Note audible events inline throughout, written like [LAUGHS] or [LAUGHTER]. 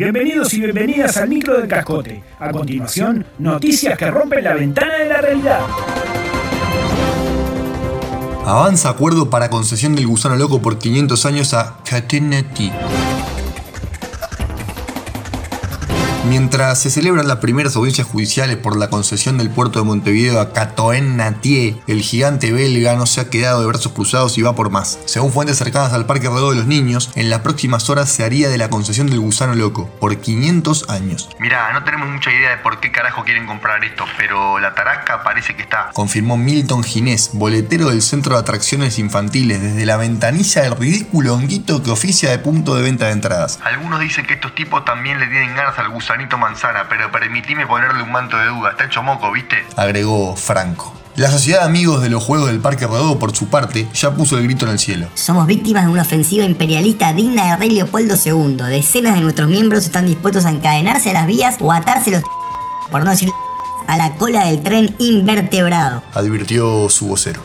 Bienvenidos y bienvenidas al micro del cascote. A continuación, noticias que rompen la ventana de la realidad. Avanza acuerdo para concesión del gusano loco por 500 años a Catenati. Mientras se celebran las primeras audiencias judiciales por la concesión del puerto de Montevideo a Catoen Natier, el gigante belga no se ha quedado de brazos cruzados y va por más. Según fuentes cercanas al Parque Rodó de los Niños, en las próximas horas se haría de la concesión del gusano loco, por 500 años. Mirá, no tenemos mucha idea de por qué carajo quieren comprar esto, pero la tarasca parece que está. Confirmó Milton Ginés, boletero del Centro de Atracciones Infantiles, desde la ventanilla del ridículo honguito que oficia de punto de venta de entradas. Algunos dicen que estos tipos también le tienen ganas al gusano gusanito manzana, pero permitime ponerle un manto de duda. Está hecho moco, ¿viste? Agregó Franco. La Sociedad de Amigos de los Juegos del Parque Rodó, por su parte, ya puso el grito en el cielo. Somos víctimas de una ofensiva imperialista digna de rey Leopoldo II. Decenas de nuestros miembros están dispuestos a encadenarse a las vías o atarse los [LAUGHS] por no decir [LAUGHS] a la cola del tren invertebrado. Advirtió su vocero.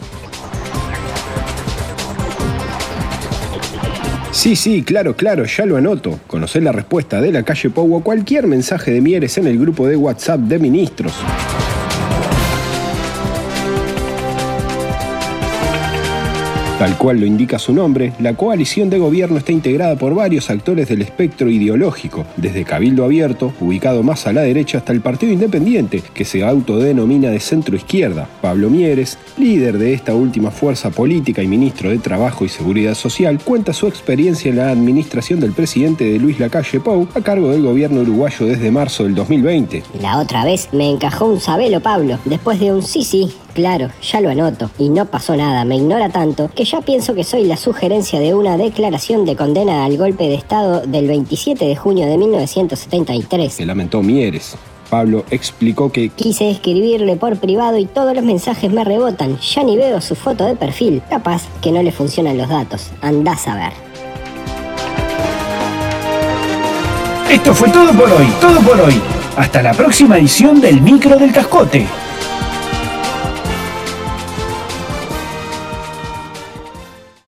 Sí, sí, claro, claro, ya lo anoto. Conocer la respuesta de la calle Pou a cualquier mensaje de Mieres en el grupo de WhatsApp de ministros. Tal cual lo indica su nombre, la coalición de gobierno está integrada por varios actores del espectro ideológico, desde Cabildo Abierto, ubicado más a la derecha, hasta el Partido Independiente, que se autodenomina de centro izquierda. Pablo Mieres, líder de esta última fuerza política y ministro de Trabajo y Seguridad Social, cuenta su experiencia en la administración del presidente de Luis Lacalle Pou a cargo del gobierno uruguayo desde marzo del 2020. La otra vez me encajó un sabelo Pablo, después de un sí sí, Claro, ya lo anoto. Y no pasó nada, me ignora tanto que ya pienso que soy la sugerencia de una declaración de condena al golpe de Estado del 27 de junio de 1973. Se lamentó Mieres. Pablo explicó que quise escribirle por privado y todos los mensajes me rebotan. Ya ni veo su foto de perfil. Capaz que no le funcionan los datos. Andás a ver. Esto fue todo por hoy, todo por hoy. Hasta la próxima edición del Micro del Cascote.